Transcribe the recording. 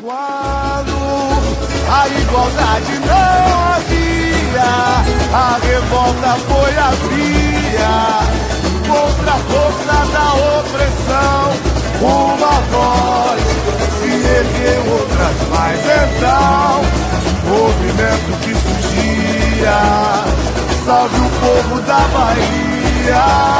Quando a igualdade não havia, a revolta foi a via contra a força da opressão. Uma voz se ergueu, outras mais então. Movimento que surgia, salve o povo da Bahia.